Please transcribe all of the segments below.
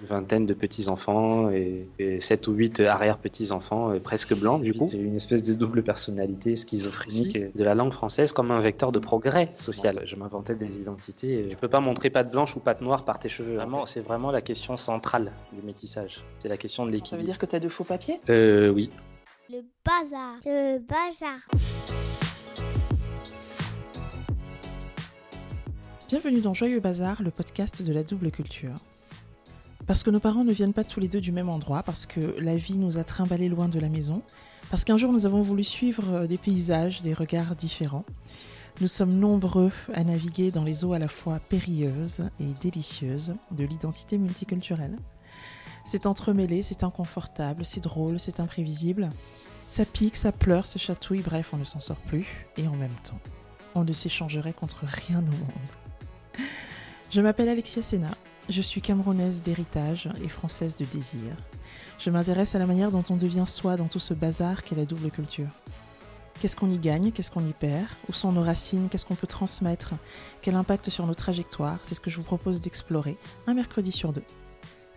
Une vingtaine de petits-enfants et, et 7 ou 8 arrière-petits-enfants, euh, presque blancs du coup. C'est une espèce de double personnalité schizophrénique de la langue française comme un vecteur de progrès social. Je m'inventais des identités. Je peux pas montrer patte blanche ou patte noire par tes cheveux. Vraiment, c'est vraiment la question centrale du métissage. C'est la question de l'équilibre. Ça veut dire que tu as de faux papiers? Euh, oui. Le bazar. Le bazar. Bienvenue dans Joyeux Bazar, le podcast de la double culture. Parce que nos parents ne viennent pas tous les deux du même endroit, parce que la vie nous a trimballés loin de la maison, parce qu'un jour nous avons voulu suivre des paysages, des regards différents. Nous sommes nombreux à naviguer dans les eaux à la fois périlleuses et délicieuses de l'identité multiculturelle. C'est entremêlé, c'est inconfortable, c'est drôle, c'est imprévisible. Ça pique, ça pleure, ça chatouille, bref, on ne s'en sort plus. Et en même temps, on ne s'échangerait contre rien au monde. Je m'appelle Alexia Sena, je suis camerounaise d'héritage et française de désir. Je m'intéresse à la manière dont on devient soi dans tout ce bazar qu'est la double culture. Qu'est-ce qu'on y gagne Qu'est-ce qu'on y perd? Où sont nos racines? Qu'est-ce qu'on peut transmettre? Quel impact sur nos trajectoires? C'est ce que je vous propose d'explorer un mercredi sur deux.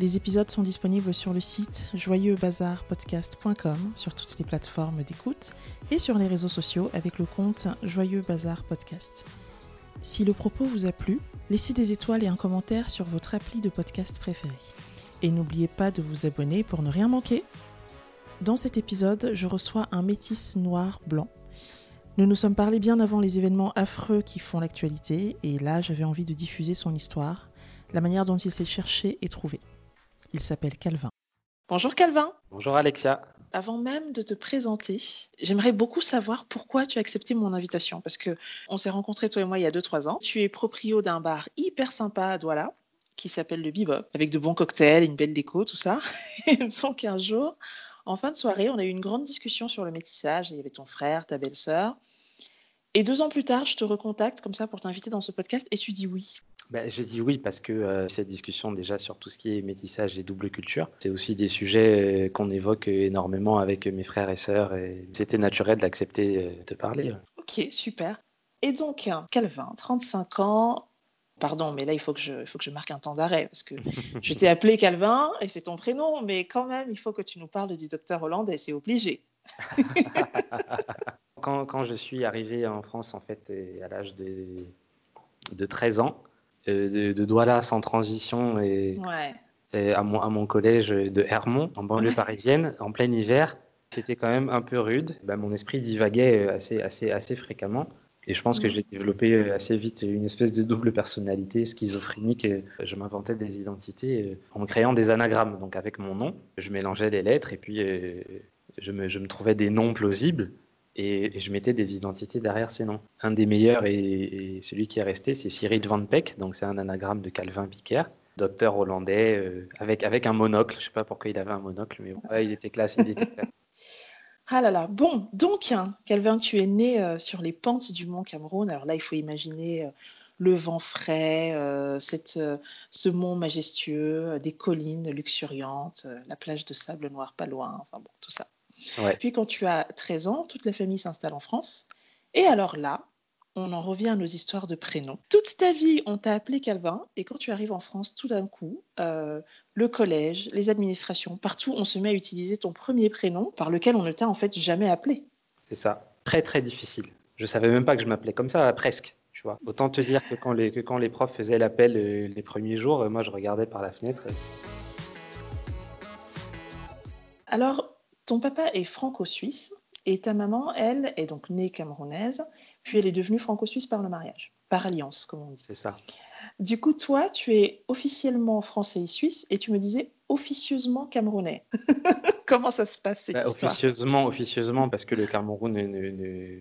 Les épisodes sont disponibles sur le site joyeuxbazarpodcast.com, sur toutes les plateformes d'écoute et sur les réseaux sociaux avec le compte Joyeux Bazar Podcast. Si le propos vous a plu, laissez des étoiles et un commentaire sur votre appli de podcast préféré. Et n'oubliez pas de vous abonner pour ne rien manquer. Dans cet épisode, je reçois un métis noir-blanc. Nous nous sommes parlé bien avant les événements affreux qui font l'actualité, et là j'avais envie de diffuser son histoire, la manière dont il s'est cherché et trouvé. Il s'appelle Calvin. Bonjour Calvin. Bonjour Alexia. Avant même de te présenter, j'aimerais beaucoup savoir pourquoi tu as accepté mon invitation. Parce que on s'est rencontrés, toi et moi, il y a 2-3 ans. Tu es proprio d'un bar hyper sympa à Douala qui s'appelle le Bebop, avec de bons cocktails, une belle déco, tout ça. Et donc un jour, en fin de soirée, on a eu une grande discussion sur le métissage. Il y avait ton frère, ta belle-sœur. Et deux ans plus tard, je te recontacte comme ça pour t'inviter dans ce podcast et tu dis oui. Ben, j'ai dit oui parce que euh, cette discussion déjà sur tout ce qui est métissage et double culture, c'est aussi des sujets euh, qu'on évoque énormément avec mes frères et sœurs et c'était naturel d'accepter euh, de parler. Ok, super. Et donc, Calvin, 35 ans. Pardon, mais là, il faut que je, il faut que je marque un temps d'arrêt parce que je t'ai appelé Calvin et c'est ton prénom, mais quand même, il faut que tu nous parles du docteur Hollande et c'est obligé. quand, quand, je suis arrivé en France, en fait, à l'âge de, de 13 ans, de, de Douala sans transition et, ouais. et à, mon, à, mon, collège de Hermont, en banlieue parisienne, en plein hiver. C'était quand même un peu rude. Ben, mon esprit divaguait assez, assez, assez fréquemment. Et je pense que j'ai développé assez vite une espèce de double personnalité schizophrénique. Je m'inventais des identités en créant des anagrammes. Donc avec mon nom, je mélangeais les lettres et puis je me, je me trouvais des noms plausibles et, je mettais des identités derrière ces noms. Un des meilleurs et, celui qui est resté, c'est Cyril Van Peck, donc c'est un anagramme de Calvin Piquer, docteur hollandais euh, avec, avec un monocle. Je ne sais pas pourquoi il avait un monocle, mais il était classe. Il était classe. Ah là là, bon, donc, hein, Calvin, tu es né euh, sur les pentes du mont Cameroun. Alors là, il faut imaginer euh, le vent frais, ce mont majestueux, des collines luxuriantes, la plage de sable noir pas loin, enfin bon, tout ça. Ouais. Puis quand tu as 13 ans, toute la famille s'installe en France. Et alors là, on en revient à nos histoires de prénoms. Toute ta vie, on t'a appelé Calvin, et quand tu arrives en France, tout d'un coup, euh, le collège, les administrations, partout, on se met à utiliser ton premier prénom par lequel on ne t'a en fait jamais appelé. C'est ça. Très très difficile. Je savais même pas que je m'appelais comme ça, presque. Tu vois. Autant te dire que quand les, que quand les profs faisaient l'appel euh, les premiers jours, euh, moi je regardais par la fenêtre. Alors, ton papa est franco-suisse et ta maman, elle, est donc née camerounaise, puis elle est devenue franco-suisse par le mariage, par alliance, comme on dit. C'est ça. Du coup, toi, tu es officiellement français et suisse et tu me disais officieusement camerounais. Comment ça se passe cette bah, histoire? Officieusement, officieusement, parce que le Cameroun ne, ne, ne,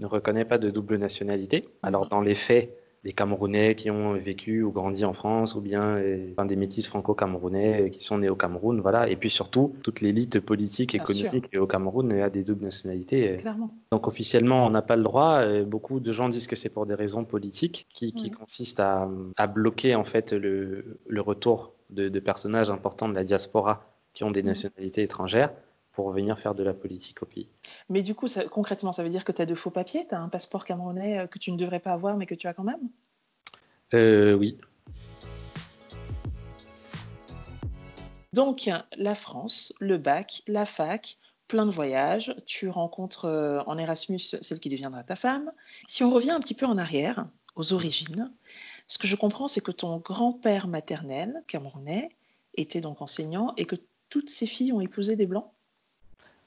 ne reconnaît pas de double nationalité. Alors, dans les faits, des Camerounais qui ont vécu ou grandi en France, ou bien euh, enfin, des métis franco-camerounais qui sont nés au Cameroun, voilà. Et puis surtout, toute l'élite politique, Bien économique au Cameroun a des doubles nationalités. Clairement. Donc officiellement, on n'a pas le droit. Beaucoup de gens disent que c'est pour des raisons politiques, qui, consistent à, à bloquer en fait le, le retour de, de personnages importants de la diaspora qui ont des nationalités étrangères pour venir faire de la politique au pays. Mais du coup, ça- concrètement, ça veut dire que tu as de faux papiers Tu as un passeport camerounais euh, que tu ne devrais pas avoir, mais que tu as quand même? Euh, oui. Donc, la France, le bac, la fac, plein de voyages. Tu rencontres euh, en Erasmus celle qui deviendra ta femme. Si on revient un petit peu en arrière, aux origines, ce que je comprends, c'est que ton grand-père maternel, camerounais, était donc enseignant et que toutes ses filles ont épousé des blancs?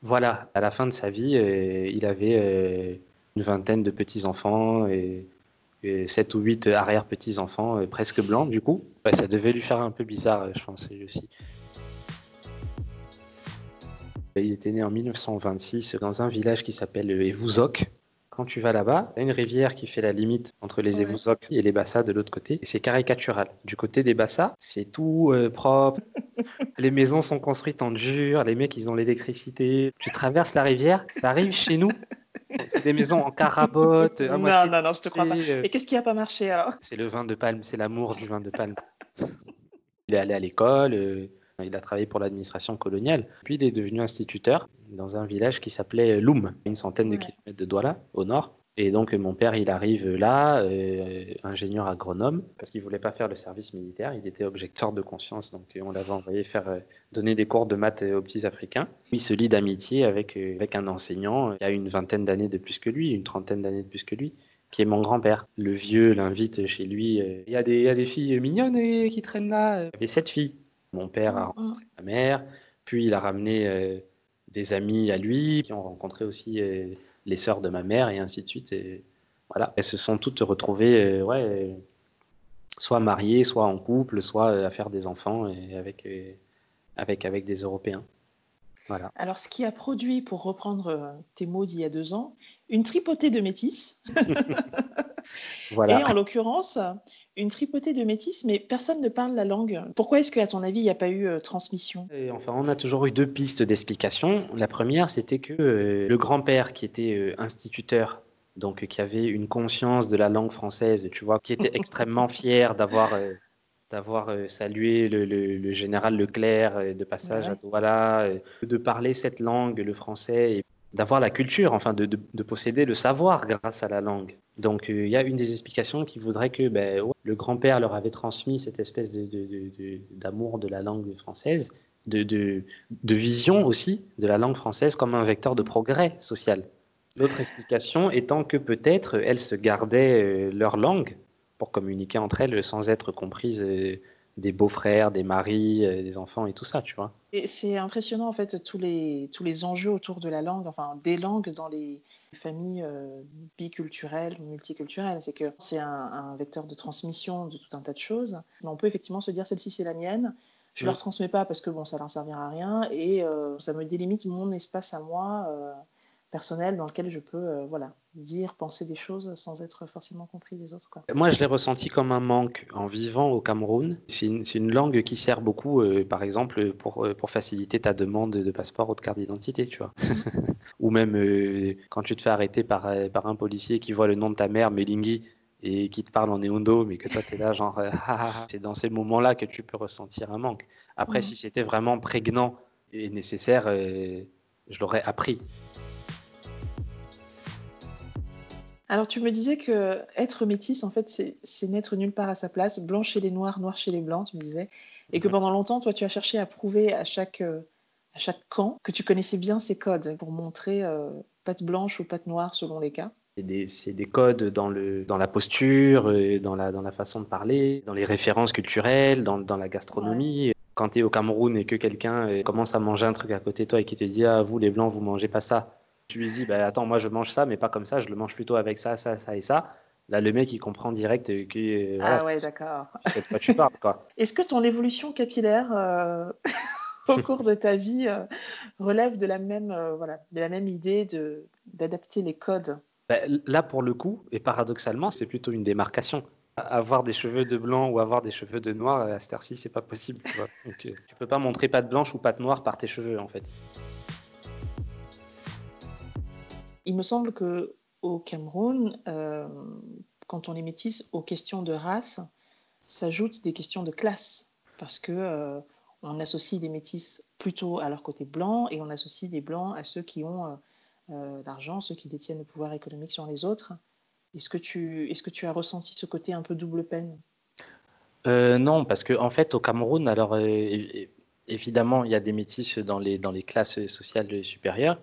Voilà, à la fin de sa vie, euh, il avait euh, une vingtaine de petits-enfants et, sept ou huit arrière-petits-enfants, euh, presque blancs du coup. ça devait lui faire un peu bizarre, je pense, aussi. Il était né en 1926 dans un village qui s'appelle Evouzok, quand tu vas là-bas, il y a une rivière qui fait la limite entre les ouais. et les Bassas de l'autre côté. Et c'est caricatural. Du côté des Bassas, c'est tout euh, propre. les maisons sont construites en dur. Les mecs, ils ont l'électricité. Tu traverses la rivière, tu arrives chez nous. C'est des maisons en carabote. non, non, non, je te crois pas. Euh. Et qu'est-ce qui a pas marché alors? C'est le vin de palme, c'est l'amour du vin de palme. Il est allé à l'école, euh, il a travaillé pour l'administration coloniale. Puis il est devenu instituteur dans un village qui s'appelait Loum, une centaine de kilomètres de Douala, au nord. Et donc mon père, il arrive là, euh, ingénieur agronome, parce qu'il voulait pas faire le service militaire. Il était objecteur de conscience, donc on l'avait envoyé faire euh, donner des cours de maths aux petits Africains. Il se lie d'amitié avec euh, avec un enseignant qui a une vingtaine d'années de plus que lui, une trentaine d'années de plus que lui, qui est mon grand-père. Le vieux l'invite chez lui. Il y, a des, il y a des filles mignonnes qui traînent là. Il y avait sept filles. Mon père a rencontré ma mère, puis il a ramené des amis à lui qui ont rencontré aussi euh, les sœurs de ma mère et ainsi de suite. Et voilà, elles se sont toutes retrouvées, euh, ouais, soit mariées, soit en couple, soit euh, à faire des enfants et avec, avec, avec des Européens. Voilà. Alors, ce qui a produit, pour reprendre tes mots d'il y a deux ans, une tripotée de métis. voilà. Et en l'occurrence, une tripotée de métis, mais personne ne parle la langue. Pourquoi est-ce qu'à ton avis, il n'y a pas eu euh, transmission? Enfin, on a toujours eu deux pistes d'explication. La première, c'était que euh, le grand-père qui était euh, instituteur, donc qui avait une conscience de la langue française, tu vois, qui était extrêmement fier d'avoir d'avoir salué le, général Leclerc de passage à Douala, de parler cette langue, le français, et d'avoir la culture, enfin de, de, posséder le savoir grâce à la langue. Donc il y a une des explications qui voudrait que ben, le grand-père leur avait transmis cette espèce d'amour de, la langue française, de, vision aussi de la langue française comme un vecteur de progrès social. L'autre explication étant que peut-être elles se gardaient euh, leur langue pour communiquer entre elles sans être comprises euh, des beaux-frères, des maris, euh, des enfants et tout ça, tu vois. C'est impressionnant en fait tous les, tous les enjeux autour de la langue, enfin des langues dans les familles euh, biculturelles, multiculturelles. C'est que c'est un, vecteur de transmission de tout un tas de choses. Mais on peut effectivement se dire celle-ci c'est la mienne. Je ne leur transmets pas parce que bon, ça leur servira à rien et euh, ça me délimite mon espace à moi personnel dans lequel je peux euh, voilà, dire, penser des choses sans être forcément compris des autres. Quoi. Moi, je l'ai ressenti comme un manque en vivant au Cameroun. C'est une, une, langue qui sert beaucoup, euh, par exemple, pour, euh, pour faciliter ta demande de passeport ou de carte d'identité, tu vois. ou même quand tu te fais arrêter par, par un policier qui voit le nom de ta mère, Melingui, et qui te parle en néondo, mais que toi, tu es là, genre, ah, ah, ah. c'est dans ces moments-là que tu peux ressentir un manque. Après, si c'était vraiment prégnant et nécessaire, je l'aurais appris. Alors, tu me disais que être métisse, en fait, c'est n'être nulle part à sa place, blanc chez les noirs, noir chez les blancs, tu me disais. Et que pendant longtemps, toi, tu as cherché à prouver à chaque, euh, à chaque camp que tu connaissais bien ces codes pour montrer euh, patte blanche ou patte noire selon les cas. C'est des, codes dans, le, dans la posture, euh, dans la, dans la façon de parler, dans les références culturelles, dans, dans la gastronomie. Quand tu es au Cameroun et que quelqu'un commence à manger un truc à côté de toi et qui te dit Ah, vous les blancs, vous mangez pas ça tu lui dis, bah, attends, moi je mange ça, mais pas comme ça, je le mange plutôt avec ça, ça, ça et ça. Là, le mec, il comprend direct que. Euh, ah ouais, d'accord. Tu sais de quoi tu parles, quoi. Est-ce que ton évolution capillaire euh, au cours de ta vie euh, relève de la même, voilà, de la même idée de, d'adapter les codes? Bah, Là, pour le coup, et paradoxalement, c'est plutôt une démarcation. Avoir des cheveux de blanc ou avoir des cheveux de noir, à cette heure-ci, c'est pas possible. Tu. Donc, tu peux pas montrer patte blanche ou patte noire par tes cheveux, en fait. Il me semble que au Cameroun, euh, quand on est métisse, aux questions de race s'ajoutent des questions de classe, parce que euh, on associe des métisses plutôt à leur côté blanc et on associe des blancs à ceux qui ont euh, l'argent, ceux qui détiennent le pouvoir économique sur les autres. Est-ce que tu, est-ce que tu as ressenti ce côté un peu double peine? Non, parce que en fait, au Cameroun, alors Évidemment, il y a des métis dans les, dans les classes sociales supérieures,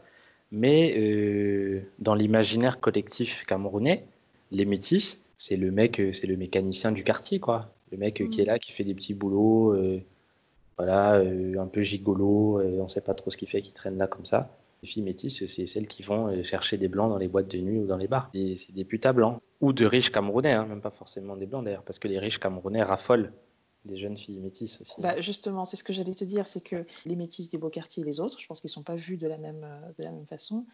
mais euh, dans l'imaginaire collectif camerounais, les métis, c'est le mec, euh, c'est le mécanicien du quartier, quoi. Le mec euh, qui est Mm. là, qui fait des petits boulots, euh, voilà, euh, un peu gigolo, on sait pas trop ce qu'il fait, qui traîne là comme ça. Les filles métisses, c'est celles qui vont chercher des blancs dans les boîtes de nuit ou dans les bars. C'est des putains blancs. Ou de riches camerounais, hein, même pas forcément des blancs d'ailleurs, parce que les riches camerounais raffolent des jeunes filles métisses aussi. Bah, justement, c'est ce que j'allais te dire, c'est que les métis des beaux quartiers et les autres, je pense qu'ils ne sont pas vus de la, même, euh, de la même façon.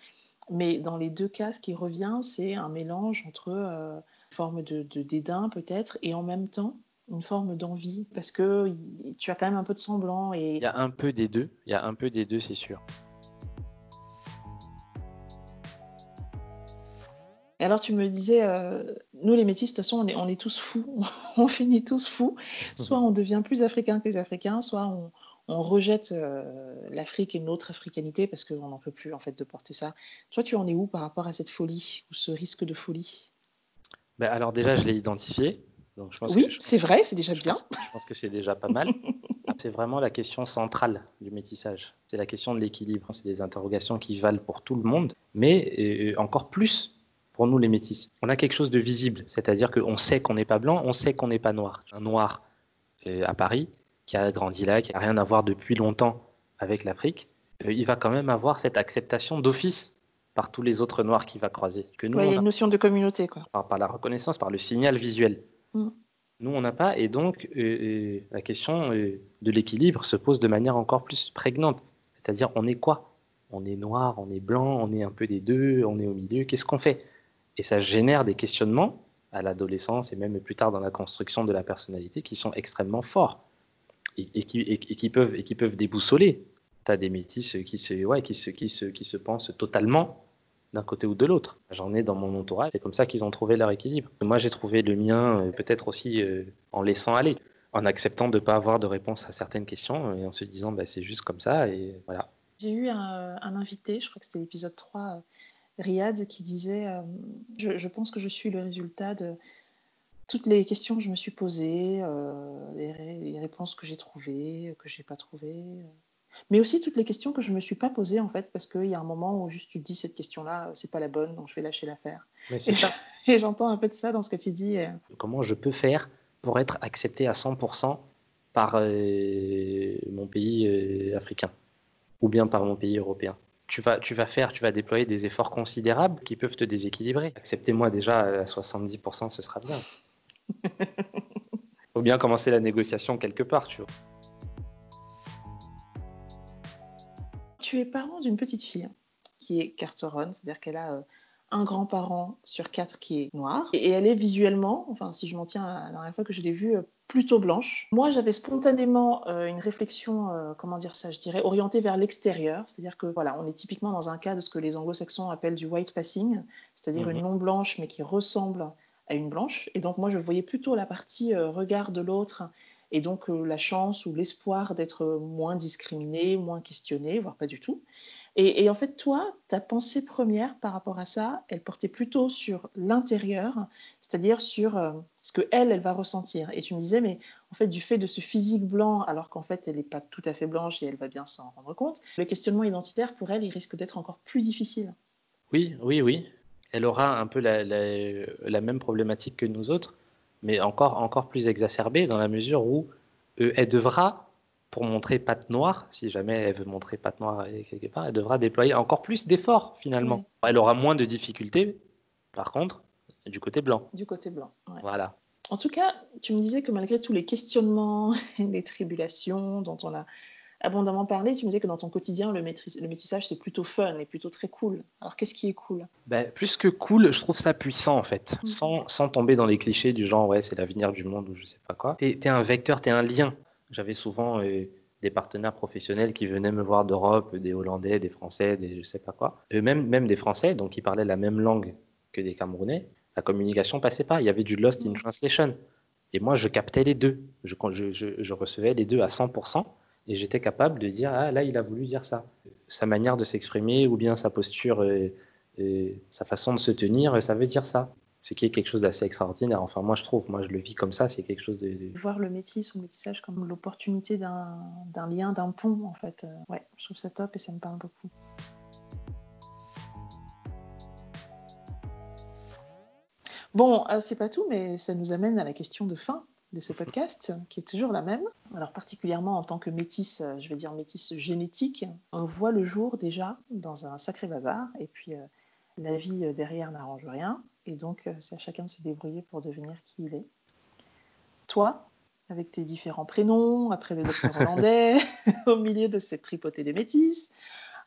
Mais dans les deux cas, ce qui revient, c'est un mélange entre euh, une forme de, de dédain peut-être et en même temps une forme d'envie, parce que y- tu as quand même un peu de semblant et Il y a un peu des deux, il y a un peu des deux, c'est sûr. Et alors, tu me disais, euh, nous les métis, de toute façon, on est, on est tous fous. on finit tous fous. Soit on devient plus africain que les Africains, soit on, on rejette euh, l'Afrique et notre africanité parce qu'on n'en peut plus en fait de porter ça. Toi, tu en es où par rapport à cette folie ou ce risque de folie? Ben, alors déjà, je l'ai identifié. Donc je pense Oui, c'est vrai, c'est déjà je bien. pense- je pense que c'est déjà pas mal. c'est vraiment la question centrale du métissage. C'est la question de l'équilibre. C'est des interrogations qui valent pour tout le monde, mais encore plus pour nous les métis. On a quelque chose de visible, c'est-à-dire qu'on sait qu'on n'est pas blanc, on sait qu'on n'est pas noir. Un noir euh, à Paris qui a grandi là, qui n'a rien à voir depuis longtemps avec l'Afrique, euh, il va quand même avoir cette acceptation d'office par tous les autres noirs qu'il va croiser. Que nous, Ouais, il y a une notion de communauté, quoi. par, par la reconnaissance, par le signal visuel. Mm. Nous, on n'a pas, et donc euh, la question de l'équilibre se pose de manière encore plus prégnante. C'est-à-dire, on est quoi? On est noir, on est blanc, on est un peu des deux, on est au milieu, qu'est-ce qu'on fait? Et ça génère des questionnements à l'adolescence et même plus tard dans la construction de la personnalité qui sont extrêmement forts et, qui, et- qui peuvent, et qui peuvent déboussoler. Tu as des métis qui se, ouais, qui, se, qui, se, qui se pensent totalement d'un côté ou de l'autre. J'en ai dans mon entourage, c'est comme ça qu'ils ont trouvé leur équilibre. Moi, j'ai trouvé le mien euh, peut-être aussi euh, en laissant aller, en acceptant de ne pas avoir de réponse à certaines questions et en se disant bah, c'est juste comme ça et voilà. J'ai eu un, un invité, je crois que c'était l'épisode 3, euh, Riyad, qui disait euh, je, je pense que je suis le résultat de toutes les questions que je me suis posées, euh, les, ré- les réponses que j'ai trouvées, que j'ai pas trouvées, euh, mais aussi toutes les questions que je me suis pas posées en fait, parce qu'il y a un moment où juste tu te dis cette question-là, c'est pas la bonne, donc je vais lâcher l'affaire. Et j'entends un peu de ça dans ce que tu dis. Comment je peux faire pour être accepté à 100% par euh, mon pays africain ou bien par mon pays européen? Tu vas, tu vas faire, tu vas déployer des efforts considérables qui peuvent te déséquilibrer. Acceptez-moi déjà à 70%, ce sera bien. Faut bien commencer la négociation quelque part, tu vois. Tu es parent d'une petite fille qui est carteronne, c'est-à-dire qu'elle a euh, un grand-parent sur quatre qui est noir. Et, et elle est visuellement, enfin si je m'en tiens à la dernière fois que je l'ai vue, euh, plutôt blanche. Moi j'avais spontanément euh, une réflexion, euh, comment dire ça, je dirais, orientée vers l'extérieur. C'est-à-dire que voilà, on est typiquement dans un cas de ce que les anglo-saxons appellent du white passing, c'est-à-dire Mhm. une non-blanche mais qui ressemble à une blanche. Et donc moi je voyais plutôt la partie euh, regard de l'autre et donc la chance ou l'espoir d'être moins discriminé, moins questionné, voire pas du tout. Et, et en fait, toi, ta pensée première par rapport à ça, elle portait plutôt sur l'intérieur, c'est-à-dire sur ce que elle, elle va ressentir. Et tu me disais, mais en fait, du fait de ce physique blanc, alors qu'en fait, elle n'est pas tout à fait blanche et elle va bien s'en rendre compte, le questionnement identitaire pour elle, il risque d'être encore plus difficile. Oui, oui, oui. Elle aura un peu la, la- la même problématique que nous autres, mais encore, encore plus exacerbée dans la mesure où euh, elle devra, pour montrer patte noire, si jamais elle veut montrer patte noire quelque part, elle devra déployer encore plus d'efforts finalement. Elle aura moins de difficultés, par contre, du côté blanc. Du côté blanc. ouais. Voilà. En tout cas, tu me disais que malgré tous les questionnements, les tribulations dont on a abondamment parlé, tu me disais que dans ton quotidien, le, métissage, c'est plutôt fun et plutôt très cool. Alors, qu'est-ce qui est cool? Ben, plus que cool, je trouve ça puissant en fait, Mhm. sans, sans tomber dans les clichés du genre ouais c'est l'avenir du monde ou je sais pas quoi. T'es es un vecteur, t'es un lien. J'avais souvent euh, des partenaires professionnels qui venaient me voir d'Europe, des Hollandais, des Français, des je sais pas quoi, Euh, même, même des Français, donc qui parlaient la même langue que des Camerounais. La communication passait pas, il y avait du lost in translation. Et moi je captais les deux, je, je, je, je recevais les deux à 100%. Et j'étais capable de dire, ah là, il a voulu dire ça. Sa manière de s'exprimer ou bien sa posture, sa façon de se tenir, ça veut dire ça. ce qui est quelque chose d'assez extraordinaire. Enfin, moi, je trouve, moi, je le vis comme ça, c'est quelque chose de... Voir le ou le métissage comme l'opportunité d'un lien, d'un pont, en fait. Euh, ouais, je trouve ça top et ça me parle beaucoup. Bon, euh, c'est pas tout, mais ça nous amène à la question de fin de ce podcast, qui est toujours la même. Alors particulièrement en tant que métisse, euh, je vais dire métisse génétique, on voit le jour déjà dans un sacré bazar, et puis la vie derrière n'arrange rien. Et donc, euh, c'est à chacun de se débrouiller pour devenir qui il est. Toi, avec tes différents prénoms, après le docteur hollandais, au milieu de cette tripotée des métis,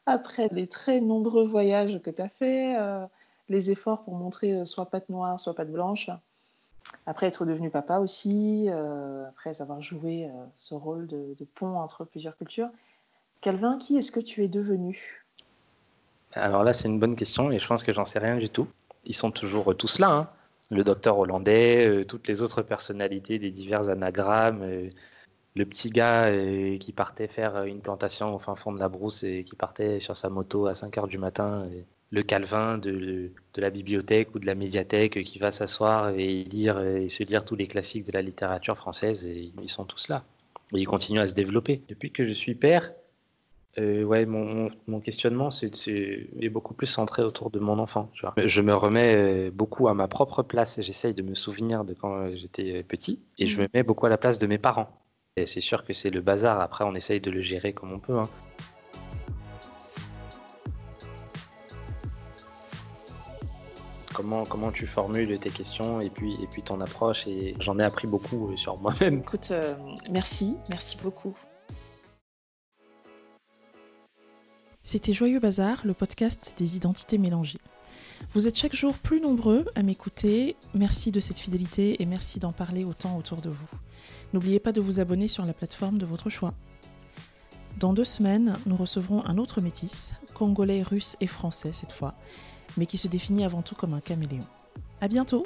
après les très nombreux voyages que tu as fait, euh, les efforts pour montrer euh, soit patte noire, soit patte blanche, après être devenu papa aussi, après avoir joué ce rôle de, pont entre plusieurs cultures. Calvin, qui est-ce que tu es devenu? Alors là, c'est une bonne question et je pense que j'en sais rien du tout ils sont toujours tous là. Hein. Le docteur hollandais, euh, toutes les autres personnalités des divers anagrammes, euh, le petit gars euh, qui partait faire une plantation au fin fond de la brousse et qui partait sur sa moto à 5 heures du matin, le Calvin de, de, la bibliothèque ou de la médiathèque qui va s'asseoir et lire et se lire tous les classiques de la littérature française, et ils sont tous là. Et ils continuent à se développer. Depuis que je suis père, euh, ouais, mon, mon questionnement c'est, est, beaucoup plus centré autour de mon enfant. Tu vois. Je me remets euh, beaucoup à ma propre place. J'essaye de me souvenir de quand j'étais petit et je me mm. mets beaucoup à la place de mes parents. Et c'est sûr que c'est le bazar. Après, on essaye de le gérer comme on peut. Hein. Comment, comment tu formules tes questions et puis, et puis ton approche et j'en ai appris beaucoup euh, sur moi-même. Écoute, merci, merci beaucoup. C'était Joyeux Bazar, le podcast des identités mélangées. Vous êtes chaque jour plus nombreux à m'écouter. Merci de cette fidélité et merci d'en parler autant autour de vous. N'oubliez pas de vous abonner sur la plateforme de votre choix. Dans deux semaines, nous recevrons un autre métis, congolais, russe et français cette fois, mais qui se définit avant tout comme un caméléon. À bientôt!